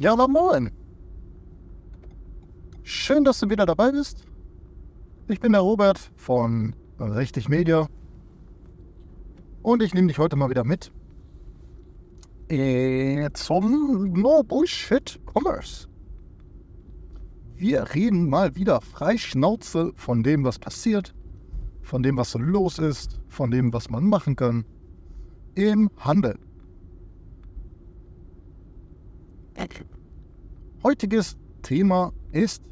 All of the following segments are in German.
Ja, na moin. Schön, dass du wieder dabei bist. Ich bin der Robert von Richtig Media und ich nehme dich heute mal wieder mit zum No Bullshit Commerce. Wir reden mal wieder frei Schnauze von dem, was passiert, von dem, was so los ist, von dem, was man machen kann im Handel. Heutiges Thema ist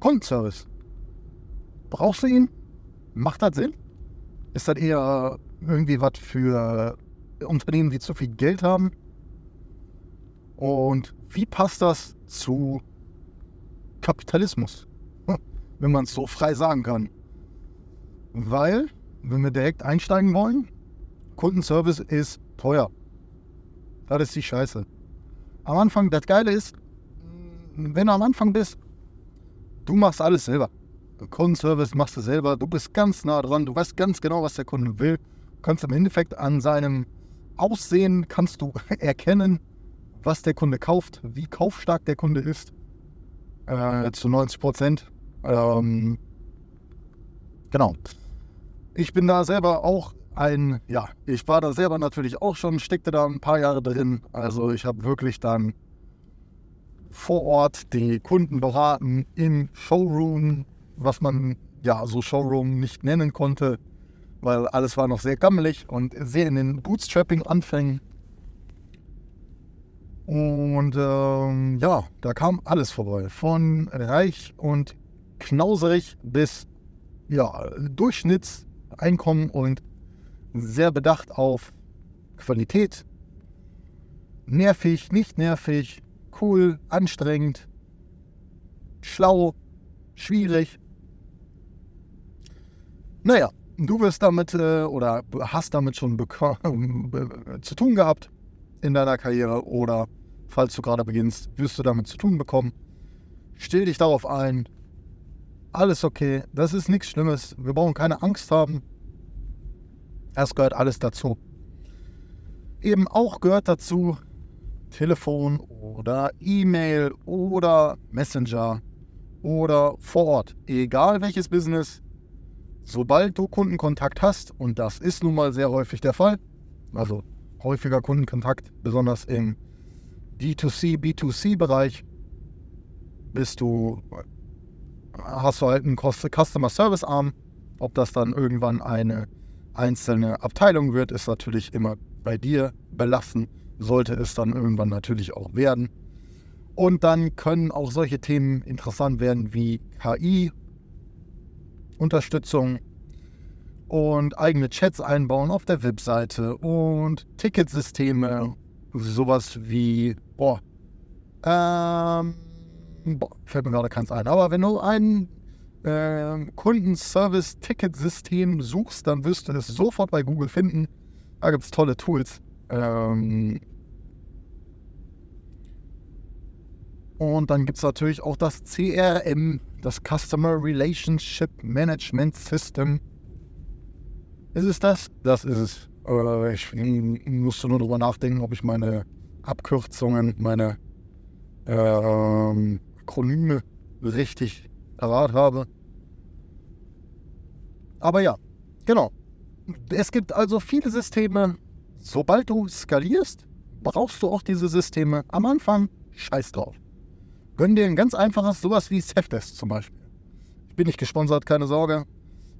Kundenservice. Brauchst du ihn? Macht das Sinn? Ist das eher irgendwie was für Unternehmen, die zu viel Geld haben? Und wie passt das zu Kapitalismus? Wenn man es so frei sagen kann. Weil, wenn wir direkt einsteigen wollen, Kundenservice ist teuer. Das ist die Scheiße. Am Anfang, das Geile ist, wenn du am Anfang bist, du machst alles selber. Kundenservice machst du selber, du bist ganz nah dran, du weißt ganz genau, was der Kunde will. Du kannst im Endeffekt an seinem Aussehen kannst du erkennen, was der Kunde kauft, wie kaufstark der Kunde ist. Äh, zu 90 Prozent. Ähm, genau. Ich bin da selber auch ein, ja, ich war da selber natürlich auch schon, steckte da ein paar Jahre drin. Also ich habe wirklich dann vor Ort die Kunden beraten im Showroom, was man ja so Showroom nicht nennen konnte, weil alles war noch sehr gammelig und sehr in den Bootstrapping-Anfängen. Und ähm, ja, da kam alles vorbei. Von reich und knauserig bis ja, Durchschnittseinkommen und sehr bedacht auf Qualität. Nervig, nicht nervig, cool, anstrengend, schlau, schwierig. Naja, du wirst damit äh, oder hast damit schon zu tun gehabt in deiner Karriere oder falls du gerade beginnst, wirst du damit zu tun bekommen. Stell dich darauf ein. Alles okay, das ist nichts Schlimmes. Wir brauchen keine Angst haben. Es gehört alles dazu. Eben auch gehört dazu Telefon oder E-Mail oder Messenger oder vor Ort. Egal welches Business, sobald du Kundenkontakt hast, und das ist nun mal sehr häufig der Fall, also häufiger Kundenkontakt, besonders im D2C, B2C-Bereich, bist du, hast du halt einen Customer Service Arm. Ob das dann irgendwann eine einzelne Abteilung wird, ist natürlich immer bei dir belassen. Sollte es dann irgendwann natürlich auch werden. Und dann können auch solche Themen interessant werden wie KI, Unterstützung und eigene Chats einbauen auf der Webseite und Ticketsysteme, sowas wie, boah, ähm, boah, fällt mir gerade keins ein. Aber wenn du ein äh, Kundenservice-Ticketsystem suchst, dann wirst du es sofort bei Google finden. Da gibt es tolle Tools. Ähm, und dann gibt es natürlich auch das CRM, das Customer Relationship Management System. Ist es das? Das ist es. Ich musste nur darüber nachdenken, ob ich meine Abkürzungen, meine ähm, Akronyme richtig erwartet habe. Aber ja, genau. Es gibt also viele Systeme. Sobald du skalierst, brauchst du auch diese Systeme. Am Anfang, scheiß drauf. Gönn dir ein ganz einfaches, sowas wie Safdesk zum Beispiel. Ich bin nicht gesponsert, keine Sorge.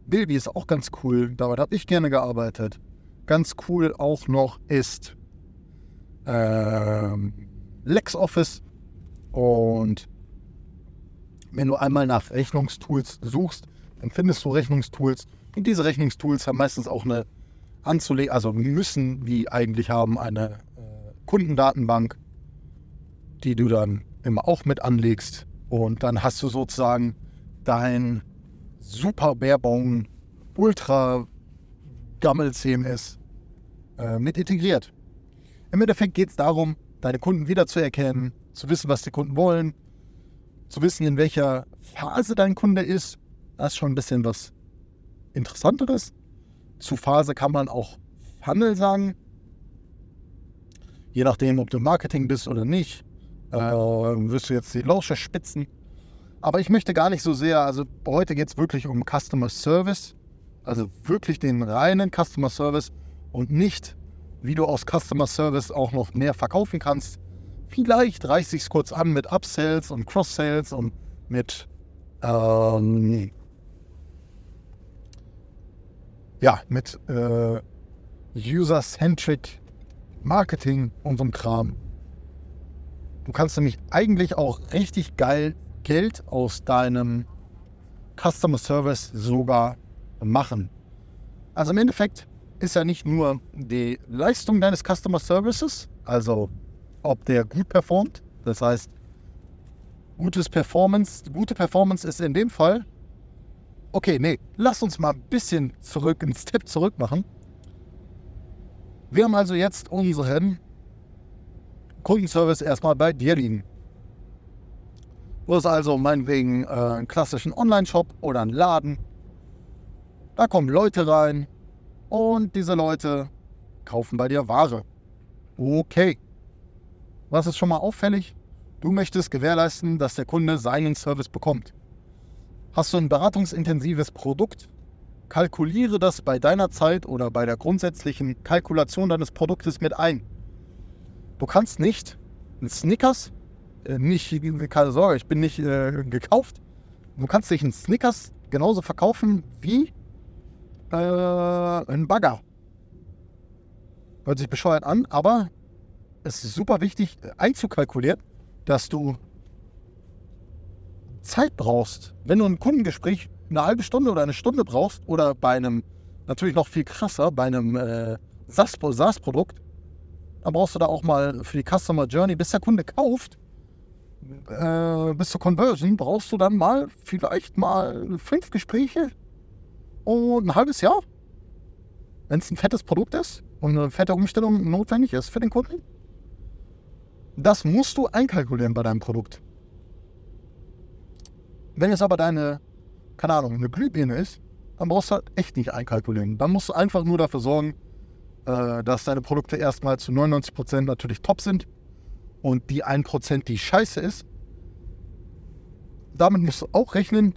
Bilby ist auch ganz cool. Damit habe ich gerne gearbeitet. Ganz cool auch noch ist ähm, LexOffice. Und wenn du einmal nach Rechnungstools suchst, dann findest du Rechnungstools. Und diese Rechnungstools haben meistens auch eine anzulegen, also müssen die eigentlich haben eine äh, Kundendatenbank, die du dann immer auch mit anlegst. Und dann hast du sozusagen dein super Barebone Ultra Gammel CMS äh, mit integriert. Im Endeffekt geht es darum, deine Kunden wiederzuerkennen, zu wissen, was die Kunden wollen, zu wissen, in welcher Phase dein Kunde ist das ist schon ein bisschen was Interessanteres. Zu Phase kann man auch Funnel sagen. Je nachdem, ob du Marketing bist oder nicht. äh, wirst du jetzt die Lausche spitzen. Aber ich möchte gar nicht so sehr, also heute geht es wirklich um Customer Service, also wirklich den reinen Customer Service und nicht, wie du aus Customer Service auch noch mehr verkaufen kannst. Vielleicht reicht sich kurz an mit Upsells und Cross-Sales und mit ähm, ja, mit äh, User-Centric Marketing und so einem Kram. Du kannst nämlich eigentlich auch richtig geil Geld aus deinem Customer Service sogar machen. Also im Endeffekt ist ja nicht nur die Leistung deines Customer Services, also ob der gut performt, das heißt, gutes Performance, gute Performance ist in dem Fall, okay, nee, lass uns mal ein bisschen zurück, einen Step zurück machen. Wir haben also jetzt unseren Kundenservice erstmal bei dir liegen. Du hast also meinetwegen äh, einen klassischen Online-Shop oder einen Laden. Da kommen Leute rein und diese Leute kaufen bei dir Ware. Okay. Was ist schon mal auffällig? Du möchtest gewährleisten, dass der Kunde seinen Service bekommt. Hast du ein beratungsintensives Produkt? Kalkuliere das bei deiner Zeit oder bei der grundsätzlichen Kalkulation deines Produktes mit ein. Du kannst nicht einen Snickers äh, nicht, keine Sorge, ich bin nicht äh, gekauft. Du kannst dich einen Snickers genauso verkaufen wie äh, ein Bagger. Hört sich bescheuert an, aber es ist super wichtig einzukalkulieren, dass du Zeit brauchst. Wenn du ein Kundengespräch eine halbe Stunde oder eine Stunde brauchst oder bei einem, natürlich noch viel krasser, bei einem äh, SaaS-Produkt, dann brauchst du da auch mal für die Customer Journey, bis der Kunde kauft, äh, bis zur Conversion brauchst du dann mal vielleicht mal fünf Gespräche und ein halbes Jahr. Wenn es ein fettes Produkt ist und eine fette Umstellung notwendig ist für den Kunden. Das musst du einkalkulieren bei deinem Produkt. Wenn es aber deine, keine Ahnung, eine Glühbirne ist, dann brauchst du halt echt nicht einkalkulieren. Dann musst du einfach nur dafür sorgen, äh, dass deine Produkte erstmal zu 99% natürlich top sind und die 1%, die scheiße ist, damit musst du auch rechnen,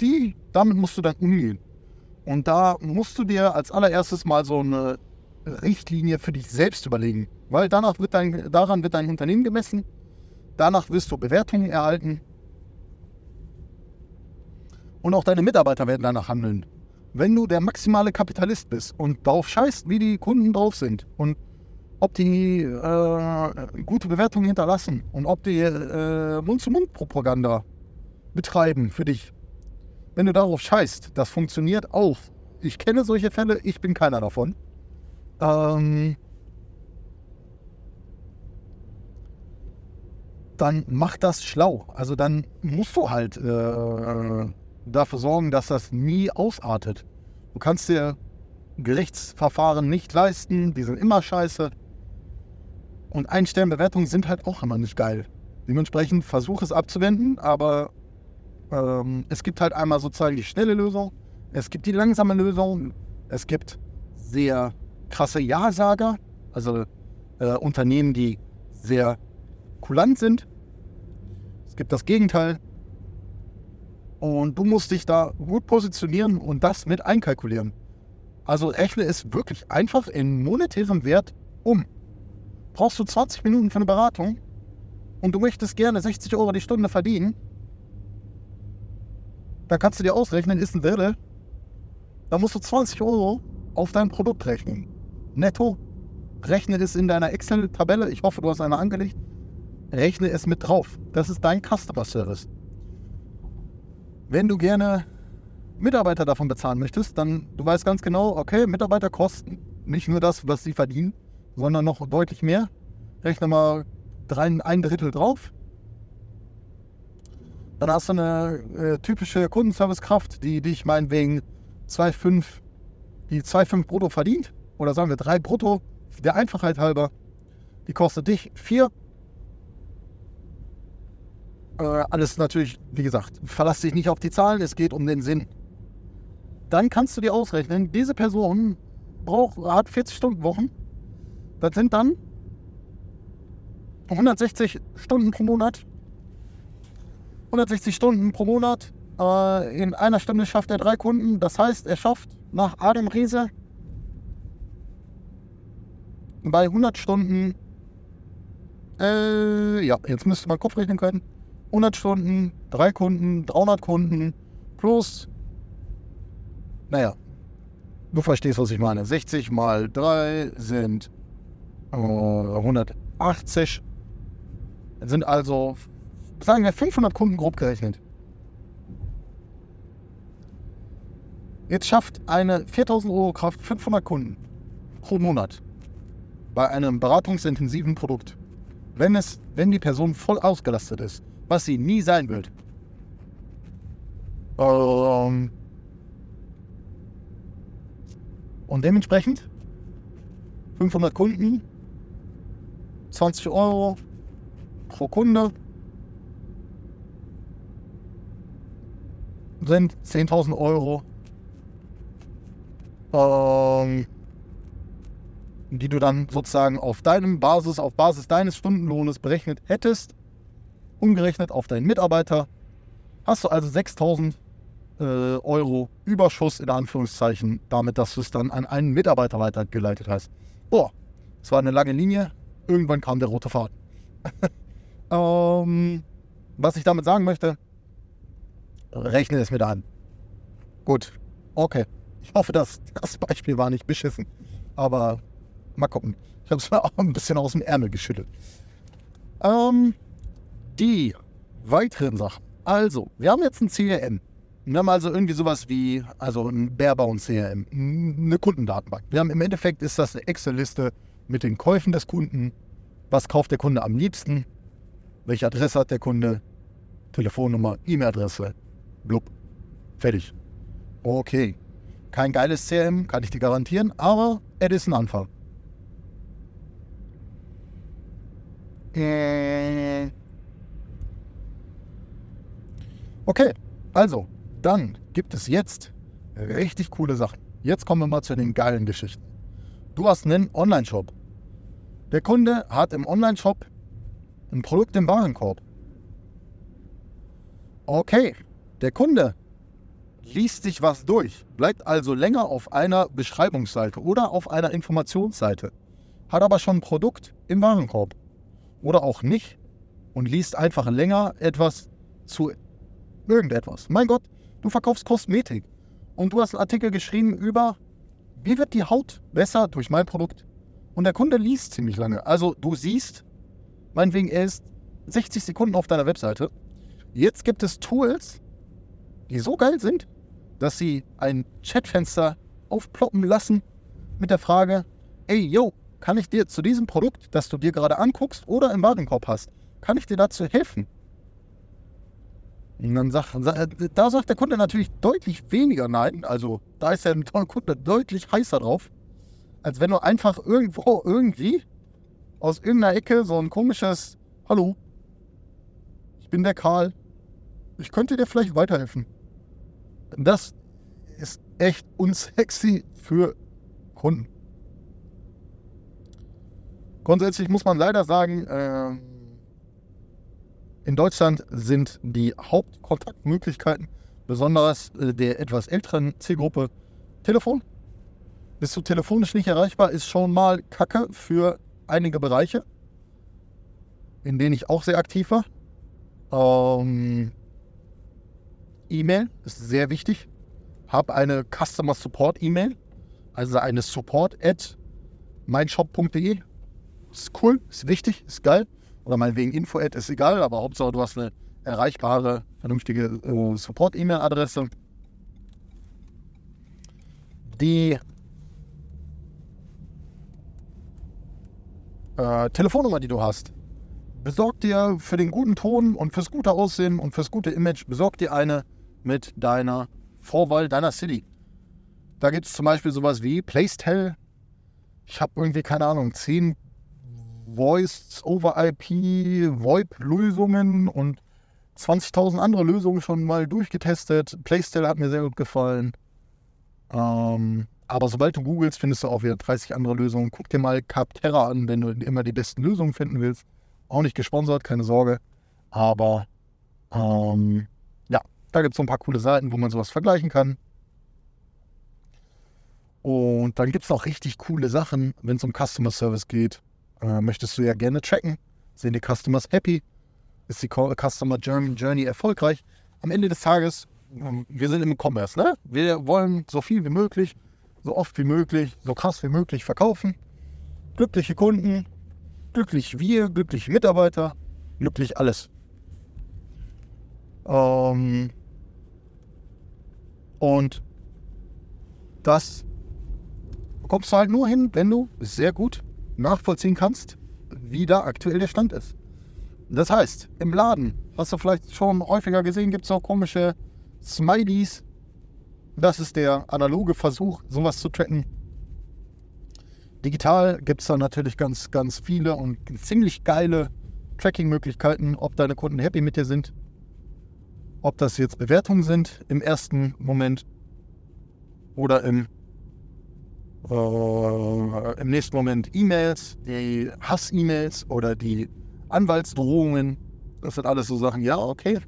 die, damit musst du dann umgehen. Und da musst du dir als allererstes mal so eine Richtlinie für dich selbst überlegen. Weil danach wird dein, daran wird dein Unternehmen gemessen, danach wirst du Bewertungen erhalten und auch deine Mitarbeiter werden danach handeln. Wenn du der maximale Kapitalist bist und darauf scheißt, wie die Kunden drauf sind und ob die äh, gute Bewertungen hinterlassen und ob die äh, Mund-zu-Mund-Propaganda betreiben für dich. Wenn du darauf scheißt, das funktioniert auch. Ich kenne solche Fälle, ich bin keiner davon. Ähm, dann mach das schlau. Also dann musst du halt äh, dafür sorgen, dass das nie ausartet. Du kannst dir Gerichtsverfahren nicht leisten, die sind immer scheiße. Und Ein-Stern-Bewertungen sind halt auch immer nicht geil. Dementsprechend versuche es abzuwenden, aber ähm, es gibt halt einmal sozusagen die schnelle Lösung, es gibt die langsame Lösung, es gibt sehr krasse Ja-Sager, also äh, Unternehmen, die sehr kulant sind. Es gibt das Gegenteil. Und du musst dich da gut positionieren und das mit einkalkulieren. Also rechne es wirklich einfach in monetärem Wert um brauchst du 20 Minuten für eine Beratung und du möchtest gerne 60 Euro die Stunde verdienen, dann kannst du dir ausrechnen, ist ein Drittel. Dann musst du 20 Euro auf dein Produkt rechnen. Netto. Rechne es in deiner Excel-Tabelle. Ich hoffe, du hast eine angelegt. Rechne es mit drauf. Das ist dein Customer Service. Wenn du gerne Mitarbeiter davon bezahlen möchtest, dann du weißt ganz genau, okay, Mitarbeiter kosten nicht nur das, was sie verdienen, sondern noch deutlich mehr. Rechne mal drei, ein Drittel drauf. Dann hast du eine äh, typische Kundenservicekraft, die dich meinetwegen 2,5, die 2,5 brutto verdient. Oder sagen wir 3 brutto, der Einfachheit halber. Die kostet dich 4. Äh, alles natürlich, wie gesagt, verlass dich nicht auf die Zahlen, es geht um den Sinn. Dann kannst du dir ausrechnen, diese Person braucht, hat 40 Stunden Wochen das sind dann 160 Stunden pro Monat. 160 Stunden pro Monat. Äh, in einer Stunde schafft er drei Kunden. Das heißt, er schafft nach Adam Riese bei 100 Stunden. Äh, ja, jetzt müsste man Kopf rechnen können. 100 Stunden, drei Kunden, 300 Kunden plus. Naja, du verstehst, was ich meine. 60 mal 3 sind äh, 180. Das sind also, sagen wir, 500 Kunden grob gerechnet. Jetzt schafft eine 4000 Euro Kraft 500 Kunden pro Monat bei einem beratungsintensiven Produkt. Wenn, es, wenn die Person voll ausgelastet ist, was sie nie sein wird. Ähm. Und dementsprechend? 500 Kunden, 20 Euro pro Kunde. Sind 10.000 Euro. Ähm, die du dann sozusagen auf deinem Basis, auf Basis deines Stundenlohnes berechnet hättest, umgerechnet auf deinen Mitarbeiter, hast du also 6000 äh, Euro Überschuss in Anführungszeichen, damit, dass du es dann an einen Mitarbeiter weitergeleitet hast. Boah, es war eine lange Linie, irgendwann kam der rote Faden. ähm, was ich damit sagen möchte, rechne es mir da an. Gut, okay. Ich hoffe, dass das Beispiel war nicht beschissen. Aber mal gucken. Ich habe es mir auch ein bisschen aus dem Ärmel geschüttelt. Ähm, die weiteren Sachen. Also, wir haben jetzt ein CRM. Wir haben also irgendwie sowas wie, also ein Barebound CRM, eine Kundendatenbank. Wir haben im Endeffekt ist das eine Excel-Liste mit den Käufen des Kunden. Was kauft der Kunde am liebsten? Welche Adresse hat der Kunde? Telefonnummer, E-Mail-Adresse. Blub. Fertig. Okay. Kein geiles CRM, kann ich dir garantieren, aber es ist ein Anfang. Äh. Okay, also, dann gibt es jetzt richtig coole Sachen. Jetzt kommen wir mal zu den geilen Geschichten. Du hast einen Online-Shop. Der Kunde hat im Online-Shop ein Produkt im Warenkorb. Okay, der Kunde liest sich was durch, bleibt also länger auf einer Beschreibungsseite oder auf einer Informationsseite, hat aber schon ein Produkt im Warenkorb oder auch nicht und liest einfach länger etwas zu irgendetwas. Mein Gott, du verkaufst Kosmetik und du hast einen Artikel geschrieben über, wie wird die Haut besser durch mein Produkt und der Kunde liest ziemlich lange. Also du siehst, meinetwegen, er ist 60 Sekunden auf deiner Webseite. Jetzt gibt es Tools, die so geil sind, dass sie ein Chatfenster aufploppen lassen mit der Frage, ey, yo, kann ich dir zu diesem Produkt, das du dir gerade anguckst oder im Warenkorb hast, kann ich dir dazu helfen? Und dann sagt, da sagt der Kunde natürlich deutlich weniger Nein. Also da ist der Kunde deutlich heißer drauf, als wenn du einfach irgendwo irgendwie aus irgendeiner Ecke so ein komisches Hallo, ich bin der Karl, ich könnte dir vielleicht weiterhelfen. Das ist echt unsexy für Kunden. Grundsätzlich muss man leider sagen, äh, in Deutschland sind die Hauptkontaktmöglichkeiten, besonders äh, der etwas älteren Zielgruppe, Telefon. Bist du telefonisch nicht erreichbar, ist schon mal Kacke für einige Bereiche, in denen ich auch sehr aktiv war. Ähm, E-Mail ist sehr wichtig. Hab eine Customer Support E-Mail, also eine support at meinshop.de. Ist cool, ist wichtig, ist geil. Oder meinetwegen Info-Ad ist egal, aber Hauptsache du hast eine erreichbare, vernünftige äh, Support-E-Mail-Adresse. Die äh, Telefonnummer, die du hast, besorg dir für den guten Ton und fürs gute Aussehen und fürs gute Image, besorg dir eine mit deiner Vorwahl deiner City. Da gibt es zum Beispiel sowas wie Placetel. Ich habe irgendwie, keine Ahnung, 10 Voice over IP, VoIP-Lösungen und 20.000 andere Lösungen schon mal durchgetestet. Playstyle hat mir sehr gut gefallen. Ähm, aber sobald du googelst, findest du auch wieder 30 andere Lösungen. Guck dir mal Capterra an, wenn du immer die besten Lösungen finden willst. Auch nicht gesponsert, keine Sorge. Aber ähm, ja, da gibt es so ein paar coole Seiten, wo man sowas vergleichen kann. Und dann gibt es auch richtig coole Sachen, wenn es um Customer Service geht. Äh, möchtest du ja gerne tracken. Sind die Customers happy? Ist die Customer Journey erfolgreich? Am Ende des Tages, ähm, wir sind im Commerce, ne? Wir wollen so viel wie möglich, so oft wie möglich, so krass wie möglich verkaufen. Glückliche Kunden, glücklich wir, glückliche Mitarbeiter, glücklich alles. Ähm, und das bekommst du halt nur hin, wenn du sehr gut nachvollziehen kannst, wie da aktuell der Stand ist. Das heißt, im Laden, hast du vielleicht schon häufiger gesehen, gibt es auch komische Smileys. Das ist der analoge Versuch, sowas zu tracken. Digital gibt es da natürlich ganz, ganz viele und ziemlich geile Tracking-Möglichkeiten, ob deine Kunden happy mit dir sind. Ob das jetzt Bewertungen sind im ersten Moment oder im, äh, im nächsten Moment E-Mails, die Hass-E-Mails oder die Anwaltsdrohungen. Das sind alles so Sachen, ja, okay,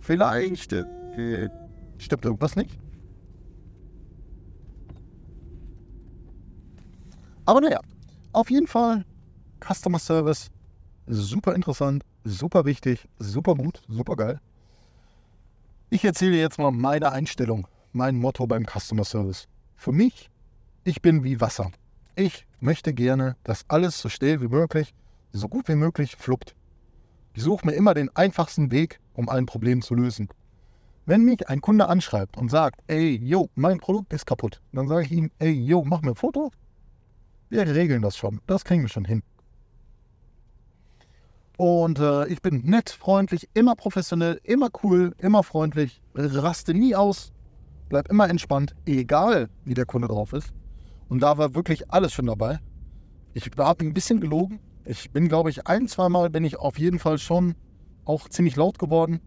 vielleicht äh, stimmt irgendwas nicht. Aber naja, auf jeden Fall Customer Service, super interessant, super wichtig, super gut, super geil. Ich erzähle jetzt mal meine Einstellung, mein Motto beim Customer Service. Für mich, ich bin wie Wasser. Ich möchte gerne, dass alles so schnell wie möglich, so gut wie möglich fluppt. Ich suche mir immer den einfachsten Weg, um ein Problem zu lösen. Wenn mich ein Kunde anschreibt und sagt, ey, yo, mein Produkt ist kaputt, dann sage ich ihm, ey, yo, mach mir ein Foto, wir regeln das schon. Das kriegen wir schon hin. Und äh, ich bin nett, freundlich, immer professionell, immer cool, immer freundlich, raste nie aus, bleib immer entspannt, egal wie der Kunde drauf ist. Und da war wirklich alles schon dabei. Ich habe ein bisschen gelogen. Ich bin, glaube ich, ein, zwei Mal bin ich auf jeden Fall schon auch ziemlich laut geworden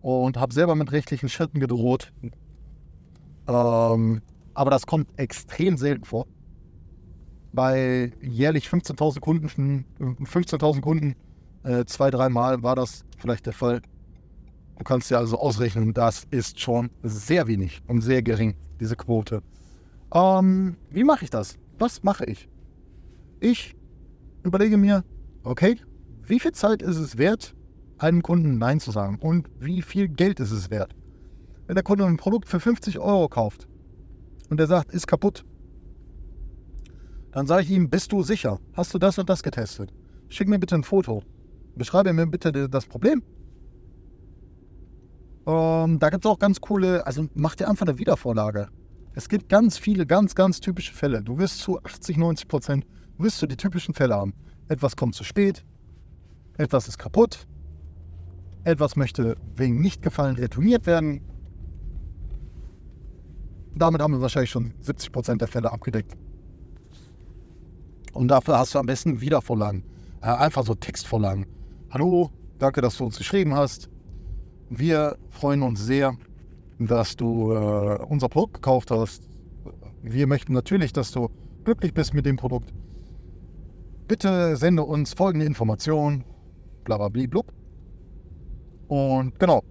und habe selber mit rechtlichen Schritten gedroht. Ähm, aber das kommt extrem selten vor bei jährlich 15.000 Kunden, 15.000 Kunden, äh, zwei, dreimal war das vielleicht der Fall. Du kannst ja also ausrechnen, das ist schon sehr wenig und sehr gering, diese Quote. Ähm, wie mache ich das? Was mache ich? Ich überlege mir, okay, wie viel Zeit ist es wert, einem Kunden Nein zu sagen? Und wie viel Geld ist es wert? Wenn der Kunde ein Produkt für 50 Euro kauft und der sagt, ist kaputt, dann sage ich ihm, bist du sicher? Hast du das und das getestet? Schick mir bitte ein Foto. Beschreibe mir bitte das Problem. Ähm, da gibt es auch ganz coole, also mach dir einfach eine Wiedervorlage. Es gibt ganz viele, ganz, ganz typische Fälle. Du wirst zu 80, 90 Prozent, wirst du die typischen Fälle haben. Etwas kommt zu spät, etwas ist kaputt, etwas möchte wegen Nichtgefallen retourniert werden. Damit haben wir wahrscheinlich schon 70 Prozent der Fälle abgedeckt. Und dafür hast du am besten Wiedervorlagen. Äh, einfach so Textvorlagen. Hallo, danke, dass du uns geschrieben hast. Wir freuen uns sehr, dass du äh, unser Produkt gekauft hast. Wir möchten natürlich, dass du glücklich bist mit dem Produkt. Bitte sende uns folgende Informationen. Blablablub. Und genau.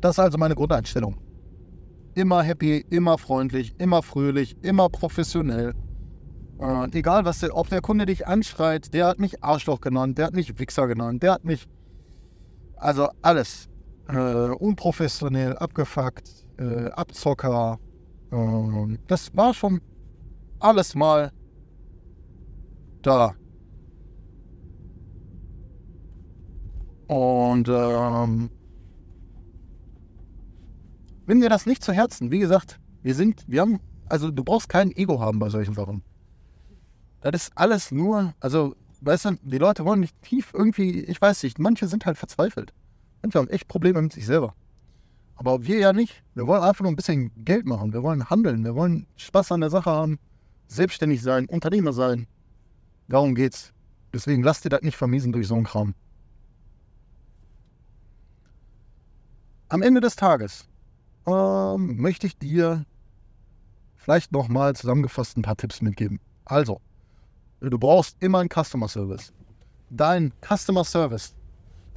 Das ist also meine Grundeinstellung. Immer happy, immer freundlich, immer fröhlich, immer professionell. Und egal, was der, ob der Kunde dich anschreit, der hat mich Arschloch genannt, der hat mich Wichser genannt, der hat mich. Also alles. Äh, unprofessionell, abgefuckt, äh, Abzocker. Äh, das war schon alles mal da. Und ähm, nimm dir das nicht zu Herzen. Wie gesagt, wir sind, wir haben, also du brauchst kein Ego haben bei solchen Sachen. Das ist alles nur, also, weißt du, die Leute wollen nicht tief irgendwie, ich weiß nicht, manche sind halt verzweifelt. Manche haben echt Probleme mit sich selber. Aber wir ja nicht. Wir wollen einfach nur ein bisschen Geld machen. Wir wollen handeln. Wir wollen Spaß an der Sache haben. Selbstständig sein, Unternehmer sein. Darum geht's. Deswegen lass dir das nicht vermiesen durch so einen Kram. Am Ende des Tages ähm, möchte ich dir vielleicht nochmal zusammengefasst ein paar Tipps mitgeben. Also, Du brauchst immer einen Customer Service. dein Customer Service,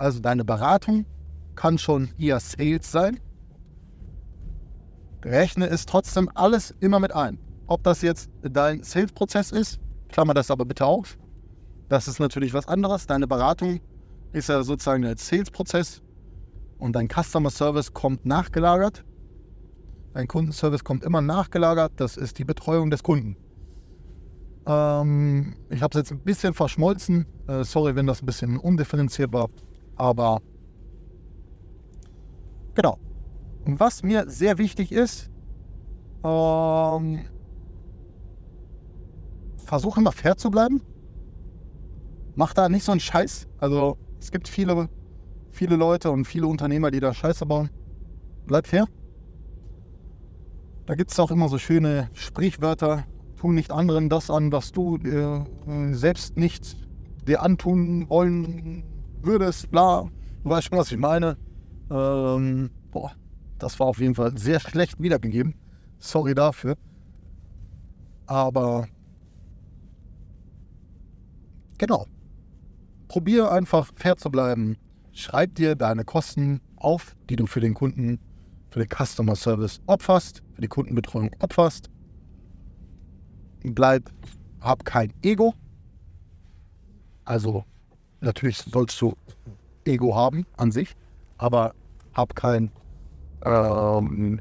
also deine Beratung, kann schon eher Sales sein. Rechne es trotzdem alles immer mit ein. Ob das jetzt dein Sales-Prozess ist, klammer das aber bitte auf. Das ist natürlich was anderes. Deine Beratung ist ja sozusagen der Sales-Prozess und dein Customer Service kommt nachgelagert. Dein Kundenservice kommt immer nachgelagert. Das ist die Betreuung des Kunden. Ähm, ich habe es jetzt ein bisschen verschmolzen. Äh, sorry, wenn das ein bisschen undifferenziert war. Aber genau. Und was mir sehr wichtig ist, ähm, versuche immer fair zu bleiben. Mach da nicht so einen Scheiß. Also es gibt viele, viele Leute und viele Unternehmer, die da Scheiße bauen. Bleib fair. Da gibt es auch immer so schöne Sprichwörter. Tu nicht anderen das an, was du äh, selbst nicht dir antun wollen würdest. Bla. Du weißt schon, was ich meine. Ähm, boah, das war auf jeden Fall sehr schlecht wiedergegeben. Sorry dafür. Aber genau. Probier einfach fair zu bleiben. Schreib dir deine Kosten auf, die du für den Kunden, für den Customer Service opferst, für die Kundenbetreuung opferst. Bleib, hab kein Ego. Also natürlich sollst du Ego haben an sich, aber hab kein ähm,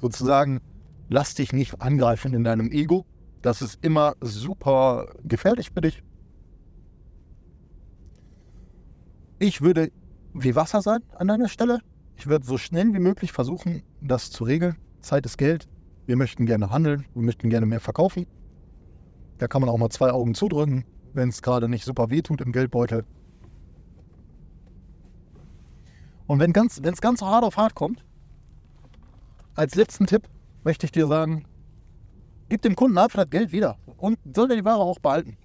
sozusagen, lass dich nicht angreifen in deinem Ego. Das ist immer super gefährlich für dich. Ich würde wie Wasser sein an deiner Stelle. Ich würde so schnell wie möglich versuchen, das zu regeln. Zeit ist Geld. Wir möchten gerne handeln. Wir möchten gerne mehr verkaufen. Da kann man auch mal zwei Augen zudrücken, wenn es gerade nicht super weh tut im Geldbeutel. Und wenn es ganz, ganz hart auf hart kommt, als letzten Tipp möchte ich dir sagen, gib dem Kunden einfach das Geld wieder und soll er die Ware auch behalten.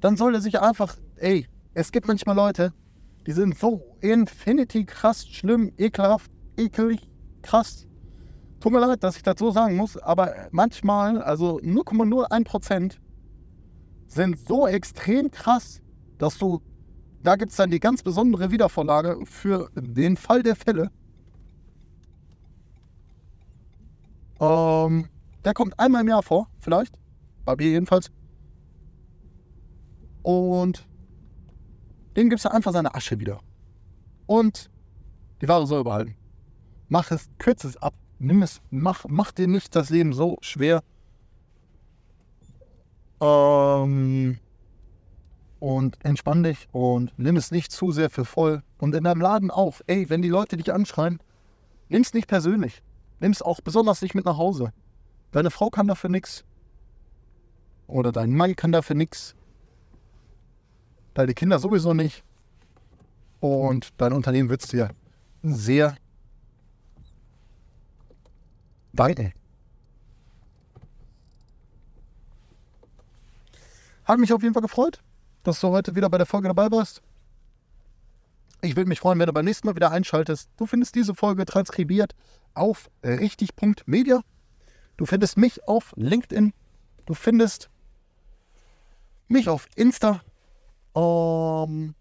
Dann soll er sich einfach, ey, es gibt manchmal Leute, die sind so infinity krass, schlimm, ekelhaft, ekelig, krass. Tut mir leid, dass ich das so sagen muss, aber manchmal, also 0,01% sind so extrem krass, dass du, da gibt es dann die ganz besondere Wiedervorlage für den Fall der Fälle. Ähm, der kommt einmal im Jahr vor, vielleicht. Bei mir jedenfalls. Und dem gibst du einfach seine Asche wieder. Und die Ware soll behalten. Mach es, kürze es ab. Nimm es, mach, mach dir nicht das Leben so schwer. Ähm, und entspann dich und nimm es nicht zu sehr für voll. Und in deinem Laden auch. Ey, wenn die Leute dich anschreien, nimm es nicht persönlich. Nimm es auch besonders nicht mit nach Hause. Deine Frau kann dafür nichts. Oder dein Mann kann dafür nichts. Deine Kinder sowieso nicht. Und dein Unternehmen wird es dir sehr danken. Hat mich auf jeden Fall gefreut, dass du heute wieder bei der Folge dabei warst. Ich würde mich freuen, wenn du beim nächsten Mal wieder einschaltest. Du findest diese Folge transkribiert auf richtig.media. Du findest mich auf LinkedIn. Du findest mich auf Insta. Ähm,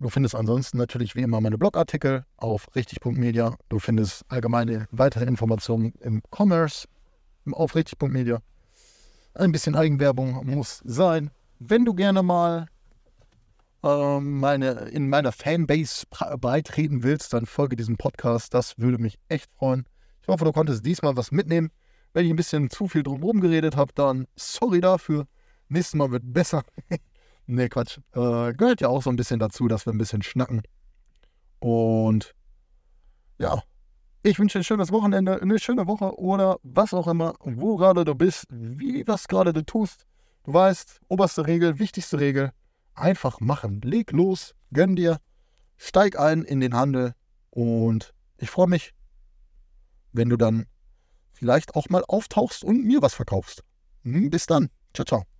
du findest ansonsten natürlich wie immer meine Blogartikel auf richtig.media. Du findest allgemeine weitere Informationen im Commerce auf richtig.media. Ein bisschen Eigenwerbung muss sein. Wenn du gerne mal ähm, meine, in meiner Fanbase beitreten willst, dann folge diesem Podcast. Das würde mich echt freuen. Ich hoffe, du konntest diesmal was mitnehmen. Wenn ich ein bisschen zu viel drumherum geredet habe, dann sorry dafür. Nächstes Mal wird besser. nee, Quatsch. Äh, gehört ja auch so ein bisschen dazu, dass wir ein bisschen schnacken. Und ja, ich wünsche dir ein schönes Wochenende, eine schöne Woche oder was auch immer, wo gerade du bist, wie was gerade du tust. Du weißt, oberste Regel, wichtigste Regel, einfach machen. Leg los, gönn dir, steig ein in den Handel und ich freue mich, wenn du dann vielleicht auch mal auftauchst und mir was verkaufst. Hm, bis dann. Ciao, ciao.